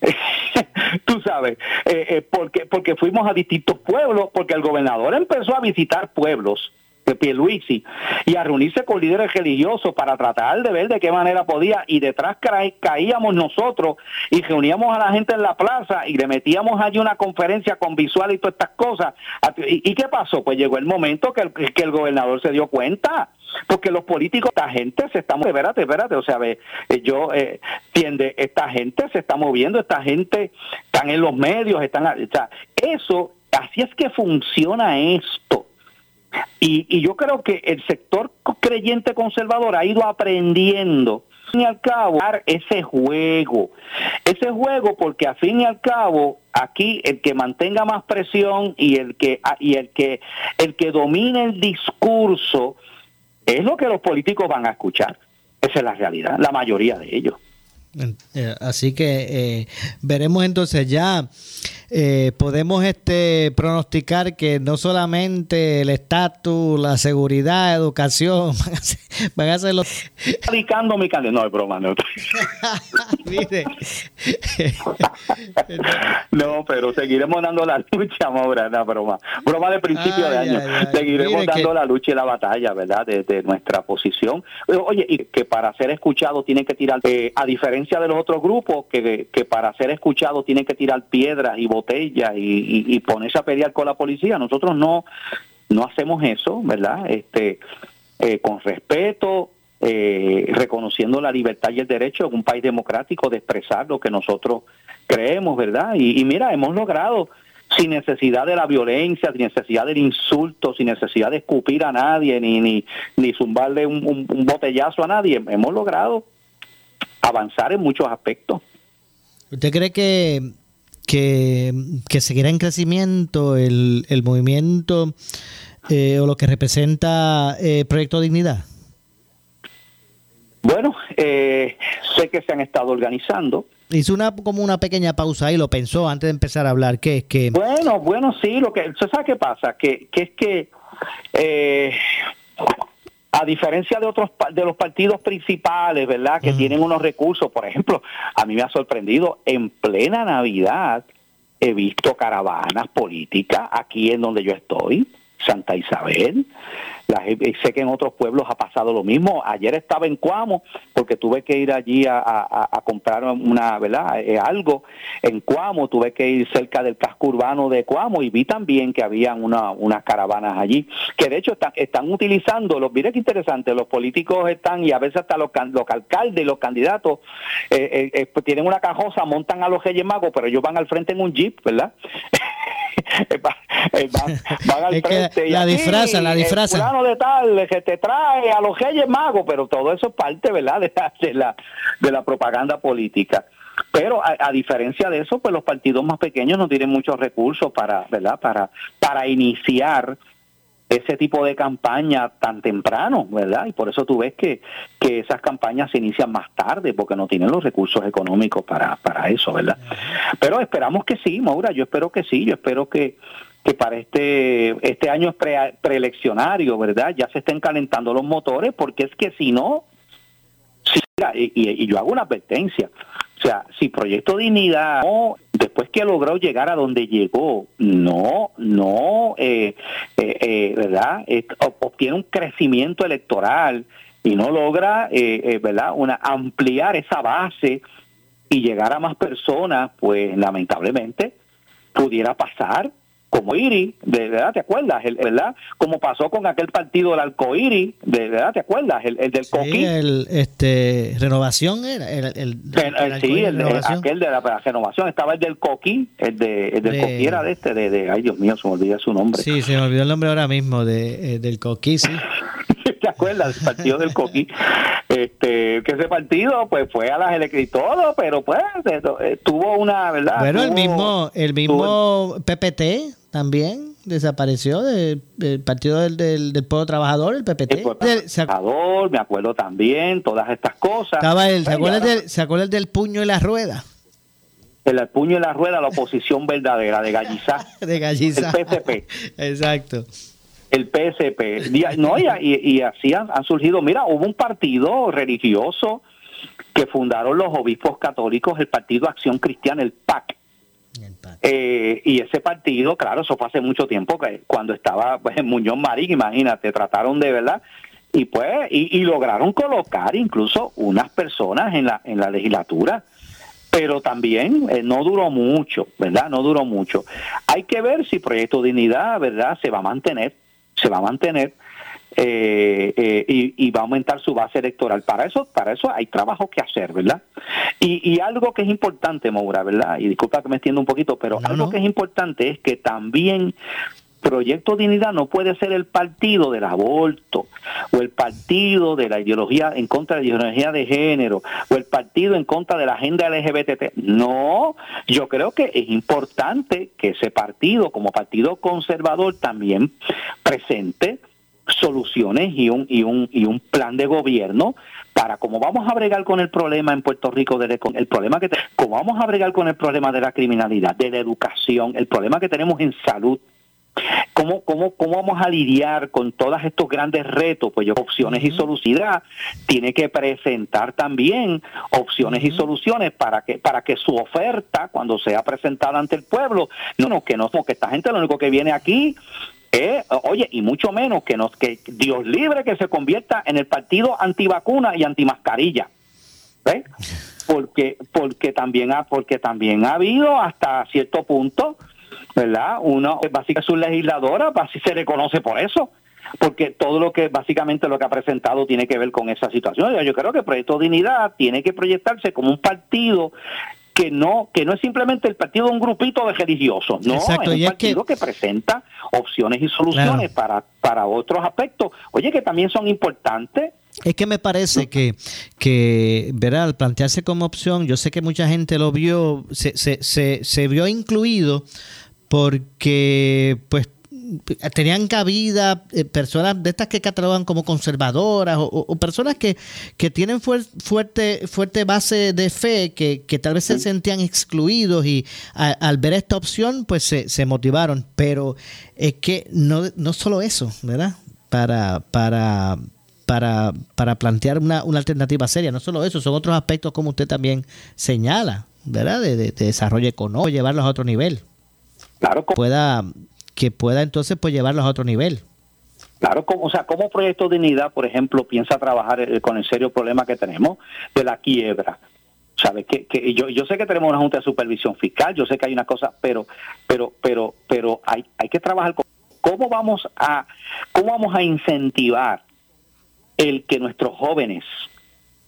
Tú sabes, eh, eh, porque, porque fuimos a distintos pueblos, porque el gobernador empezó a visitar pueblos Pierluisi y a reunirse con líderes religiosos para tratar de ver de qué manera podía y detrás caíamos nosotros y reuníamos a la gente en la plaza y le metíamos allí una conferencia con visual y todas estas cosas. ¿Y, qué pasó? Pues llegó el momento que el, que el gobernador se dio cuenta porque los políticos, esta gente se está moviendo, espérate, espérate, o sea, ve, eh, yo eh, tiende, esta gente se está moviendo, esta gente están en los medios, están, eso, así es que funciona esto. Y, y yo creo que el sector creyente conservador ha ido aprendiendo y al cabo ese juego ese juego porque a fin y al cabo aquí el que mantenga más presión y el que y el que el que domine el discurso es lo que los políticos van a escuchar. Esa es la realidad, la mayoría de ellos. Eh, así que eh, veremos entonces ya eh, podemos este pronosticar que no solamente el estatus, la seguridad, educación van a ser, los aplicando mi candidato. No, es broma, no. no, pero seguiremos dando la lucha, Maura, no, broma. Broma de principio de año. seguiremos dando la lucha y la batalla, ¿verdad? De, nuestra posición. Oye, y que para ser escuchado tienen que tirar, eh, a diferencia de los otros grupos, que, que para ser escuchado tienen que tirar piedras y botella y, ponerse a pelear con la policía. Nosotros no, no hacemos eso, ¿verdad? Este, eh, con respeto, eh, reconociendo la libertad y el derecho en un país democrático de expresar lo que nosotros creemos, ¿verdad? Y, mira, hemos logrado sin necesidad de la violencia, sin necesidad del insulto, sin necesidad de escupir a nadie, ni, ni, ni zumbarle un botellazo a nadie, hemos logrado avanzar en muchos aspectos. ¿Usted cree que que, seguirá en crecimiento el, el movimiento eh, o lo que representa eh, Proyecto Dignidad? Bueno, eh, sé que se han estado organizando. Hizo una como una pequeña pausa y lo pensó antes de empezar a hablar, que es que... Bueno, bueno, sí, lo que... ¿Sabe qué pasa? Que, que es que... A diferencia de otros de los partidos principales, ¿verdad? Que tienen unos recursos, por ejemplo, a mí me ha sorprendido en plena Navidad he visto caravanas políticas aquí en donde yo estoy, Santa Isabel, sé que en otros pueblos ha pasado lo mismo. Ayer estaba en Cuamo porque tuve que ir allí a, a, comprar una, ¿verdad? Eh, algo en Cuamo, tuve que ir cerca del casco urbano de Cuamo y vi también que habían una, unas caravanas allí, que de hecho están, están utilizando, los, mire qué interesante, los políticos están y a veces hasta los, los alcaldes y los candidatos eh, eh, pues tienen una cajosa, montan a los Reyes Magos, pero ellos van al frente en un jeep, ¿verdad? van, al frente la disfraza, la disfraza. El de tal que te trae a los Reyes Magos, pero todo eso es parte, ¿verdad?, de la, de la, propaganda política. Pero a, diferencia de eso, pues los partidos más pequeños no tienen muchos recursos para, ¿verdad? Para, para iniciar ese tipo de campaña tan temprano, ¿verdad? Y por eso tú ves que, que esas campañas se inician más tarde, porque no tienen los recursos económicos para, para eso, ¿verdad? Pero esperamos que sí, Maura, yo espero que sí, yo espero que, que para este, este año preeleccionario, ¿verdad? Ya se estén calentando los motores, porque es que si no, y, y yo hago una advertencia, o sea, si Proyecto Dignidad, después que logró llegar a donde llegó, no, no, eh, eh, eh ¿verdad? obtiene un crecimiento electoral y no logra, eh, ¿verdad? Una, ampliar esa base y llegar a más personas, pues lamentablemente pudiera pasar como Iri, de verdad, ¿te acuerdas? El, ¿verdad? Como pasó con aquel partido del Alcoiri, de verdad, ¿te acuerdas? El, del sí, el este renovación era el, el, sí, el, aquel de la, renovación estaba el del Coquí, el de el del Coquí era de este de, de, ay Dios mío, se me olvidó su nombre. Sí, se me olvidó el nombre ahora mismo de eh, del Coquí, sí. ¿Te acuerdas? El partido del Coquí. Este, que ese partido pues fue a las elecciones y todo, pero pues eh, tuvo una, ¿verdad? Bueno, el mismo el mismo PPT también desapareció del, partido del, del, pueblo trabajador, el PPT. El pueblo trabajador, me acuerdo también, todas estas cosas. Estaba el, ¿se, acuerdan del, ¿Se acuerda del puño y la rueda? El, puño y la rueda, la oposición verdadera de Gallizá. de Gallizá. El PSP. Exacto. El PSP. No, y, y, así han, han surgido, mira, hubo un partido religioso que fundaron los obispos católicos, el Partido Acción Cristiana, el PAC. Eh, y ese partido, claro, eso fue hace mucho tiempo, que cuando estaba pues, en Muñoz Marín, imagínate, trataron de verdad y pues y, lograron colocar incluso unas personas en la en la legislatura. Pero también eh, no duró mucho verdad no duró mucho. Hay que ver si proyecto dignidad verdad se va a mantener se va a mantener eh, eh, y, va a aumentar su base electoral. Para eso, para eso hay trabajo que hacer, ¿verdad? Y, algo que es importante, Moura, ¿verdad? Y disculpa que me extienda un poquito, pero algo que es importante es que también Proyecto Dignidad no puede ser el partido del aborto o el partido de la ideología en contra de la ideología de género o el partido en contra de la agenda LGBT. No, yo creo que es importante que ese partido como partido conservador también presente soluciones y un, y un, y un plan de gobierno para cómo vamos a bregar con el problema en Puerto Rico, de, el problema que cómo vamos a bregar con el problema de la criminalidad, de la educación, el problema que tenemos en salud, ¿Cómo, cómo, ¿Cómo vamos a lidiar con todos estos grandes retos? Pues yo, opciones y soluciones, tiene que presentar también opciones y soluciones para que, para que su oferta, cuando sea presentada ante el pueblo, no, no, que no, que esta gente lo único que viene aquí oye, y mucho menos que nos que Dios libre que se convierta en el partido antivacuna y antimascarilla. ¿Ves? Porque porque también ha porque también ha habido hasta cierto punto, ¿verdad? Uno básicamente su legisladora, así se reconoce por eso porque todo lo que básicamente lo que ha presentado tiene que ver con esa situación. Yo creo que el Proyecto Dignidad tiene que proyectarse como un partido que no que no es simplemente el partido de un grupito de religiosos, no, es un partido que... presenta opciones y soluciones para, para otros aspectos, oye, que también son importantes. Es que me parece que, que, verá, al plantearse como opción, yo sé que mucha gente lo vio, se, se, se, se vio incluido porque pues tenían cabida eh, personas de estas que catalogan como conservadoras o, personas que, que tienen fuerte, fuerte base de fe, que, tal vez se sentían excluidos y al ver esta opción pues se, se motivaron. Pero es que no, no solo eso, ¿verdad? Para, para, para, para plantear una, una alternativa seria, no solo eso, son otros aspectos como usted también señala, ¿verdad? De, de, desarrollo económico, llevarlos a otro nivel. Claro. Pueda que pueda entonces pues llevarlos a otro nivel. Claro, como, o sea, como Proyecto Dignidad, por ejemplo, piensa trabajar eh, con el serio problema que tenemos de la quiebra. ¿Sabes? Que, que yo, yo sé que tenemos una junta de supervisión fiscal, yo sé que hay una cosa, pero, pero, pero, pero hay, hay que trabajar con cómo vamos a, cómo vamos a incentivar el que nuestros jóvenes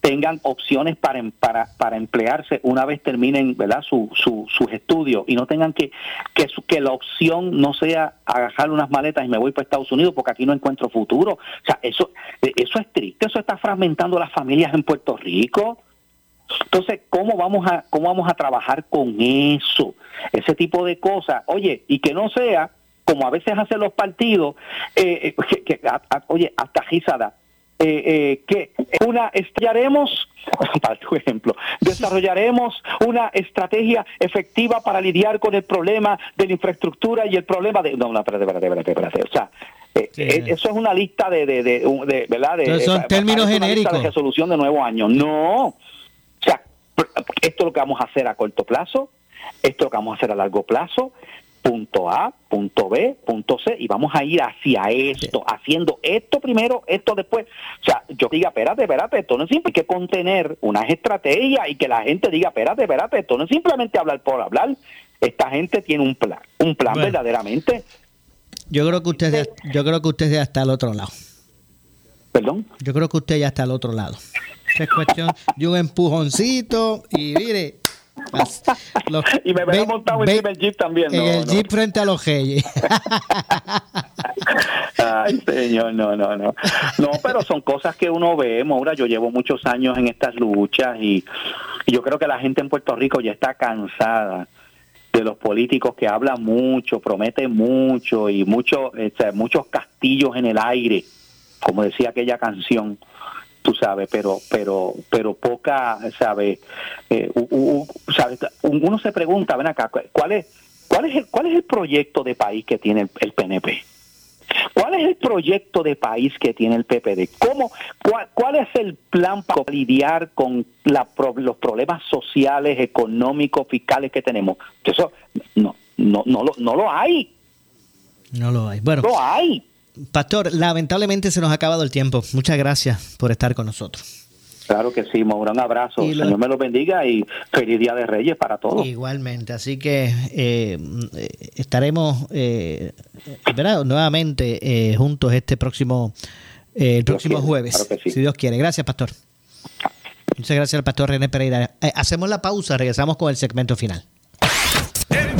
tengan opciones para, em, para, para emplearse una vez terminen ¿verdad? Su, su, sus estudios y no tengan que, que, que la opción no sea agarrar unas maletas y me voy para Estados Unidos porque aquí no encuentro futuro. O sea, eso, eso es triste, eso está fragmentando las familias en Puerto Rico. Entonces, ¿cómo vamos a cómo vamos a trabajar con eso? Ese tipo de cosas. Oye, y que no sea como a veces hacen los partidos, eh, eh oye, hasta Gisada, eh, eh, que una estallaremos, para tu ejemplo, desarrollaremos una estrategia efectiva para lidiar con el problema de la infraestructura y el problema de... No, no, espérate, espérate, espérate, espérate. O sea, eh, eh, eso es una lista de, de, de, de ¿verdad? De, son términos genéricos. de resolución de nuevo año. No. O sea, esto es lo que vamos a hacer a corto plazo, esto es lo que vamos a hacer a largo plazo, punto A, punto B, punto C, y vamos a ir hacia esto, haciendo esto primero, esto después. O sea, yo diga, espérate, espérate, esto no es simple, hay que contener unas estrategias y que la gente diga, espérate, espérate, esto no es simplemente hablar por hablar. Esta gente tiene un plan, un plan verdaderamente. Yo creo que usted, yo creo que usted ya está al otro lado. ¿Perdón? Yo creo que usted ya está al otro lado. Es cuestión de un empujoncito y mire, y me veo montado en el Jeep también. en el Jeep frente a los Reyes. Ay, señor, no, no, no. No, pero son cosas que uno ve, Maura. Yo llevo muchos años en estas luchas y, yo creo que la gente en Puerto Rico ya está cansada de los políticos que hablan mucho, prometen mucho y mucho, muchos castillos en el aire, como decía aquella canción tú sabes, pero pero pero poca, ¿sabes? Eh, Uno se pregunta, ven acá, ¿cuál es cuál es el cuál es el proyecto de país que tiene el, PNP? ¿Cuál es el proyecto de país que tiene el PPD? ¿Cómo, cuál, es el plan para lidiar con la, los problemas sociales, económicos, fiscales que tenemos? Eso no, no, no, lo, no lo hay. No lo hay. Bueno, no lo hay. Pastor, lamentablemente se nos ha acabado el tiempo. Muchas gracias por estar con nosotros. Claro que sí, Maura, un abrazo. Señor me lo bendiga y feliz Día de Reyes para todos. Igualmente, así que eh, estaremos eh, nuevamente eh, juntos este próximo, el próximo jueves, si Dios quiere. Gracias, Pastor. Muchas gracias al Pastor René Pereira. hacemos la pausa, regresamos con el segmento final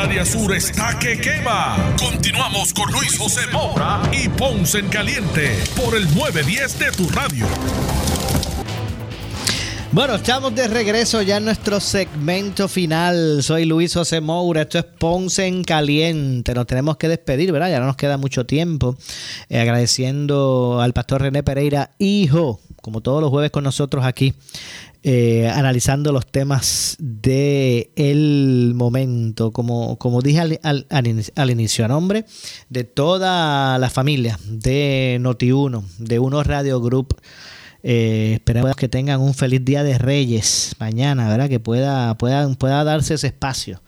Área sur está que quema. Continuamos con Luis José Moura y Ponce en Caliente por el 910 de tu radio. Bueno, estamos de regreso ya en nuestro segmento final. Soy Luis José Moura, esto es Ponce en Caliente. Nos tenemos que despedir, ¿verdad? Ya no nos queda mucho tiempo. Eh, agradeciendo al pastor René Pereira, hijo, como todos los jueves con nosotros aquí, eh, analizando los temas del el momento, como, como dije al, al, al, inicio, a nombre de toda la familia de Noti1, de Uno Radio Group. Eh, esperamos que tengan un feliz día de Reyes mañana, ¿verdad? Que pueda, pueda, pueda darse ese espacio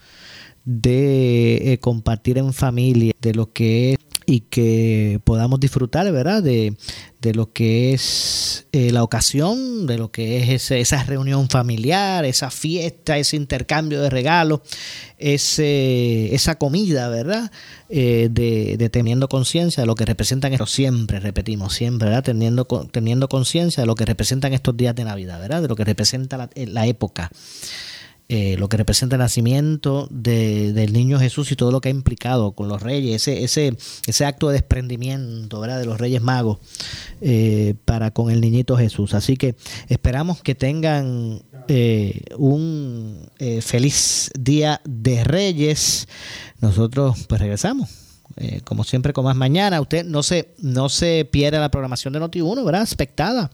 de eh, compartir en familia de lo que es y que podamos disfrutar, ¿verdad? De, de lo que es eh, la ocasión, de lo que es esa reunión familiar, esa fiesta, ese intercambio de regalos, ese, esa comida, ¿verdad? Eh, de, teniendo conciencia de lo que representan estos, siempre repetimos, siempre, ¿verdad? Teniendo, teniendo conciencia de lo que representan estos días de Navidad, ¿verdad? De lo que representa la, la época. Eh, lo que representa el nacimiento del niño Jesús y todo lo que ha implicado con los reyes, ese, ese, ese acto de desprendimiento ¿verdad? de los reyes magos eh, para con el niñito Jesús. Así que esperamos que tengan eh, un feliz día de reyes. Nosotros pues regresamos. como siempre, con más mañana. Usted no se, no se pierda la programación de Noti1, ¿verdad? Expectada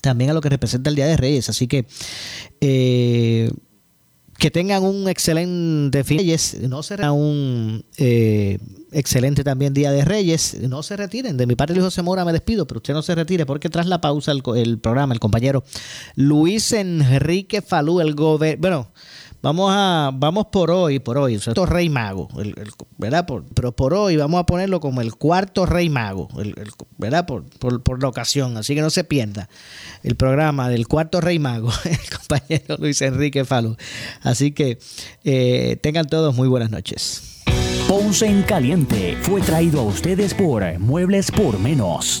también a lo que representa el Día de Reyes. Así que que tengan un excelente fin no será un eh, excelente también Día de Reyes, no se retiren. De mi parte, Luis José Mora, me despido, pero usted no se retire porque tras la pausa el, el programa, el compañero Luis Enrique Falú, el gobernador, bueno, vamos a vamos por hoy, por hoy, o sea, rey mago, ¿verdad? pero por hoy vamos a ponerlo como el cuarto rey mago, ¿verdad? Por, por, la ocasión, así que no se pierda el programa del cuarto rey mago, el compañero Luis Enrique Falú. Así que eh, tengan todos muy buenas noches. Ponce en Caliente fue traído a ustedes por Muebles por Menos.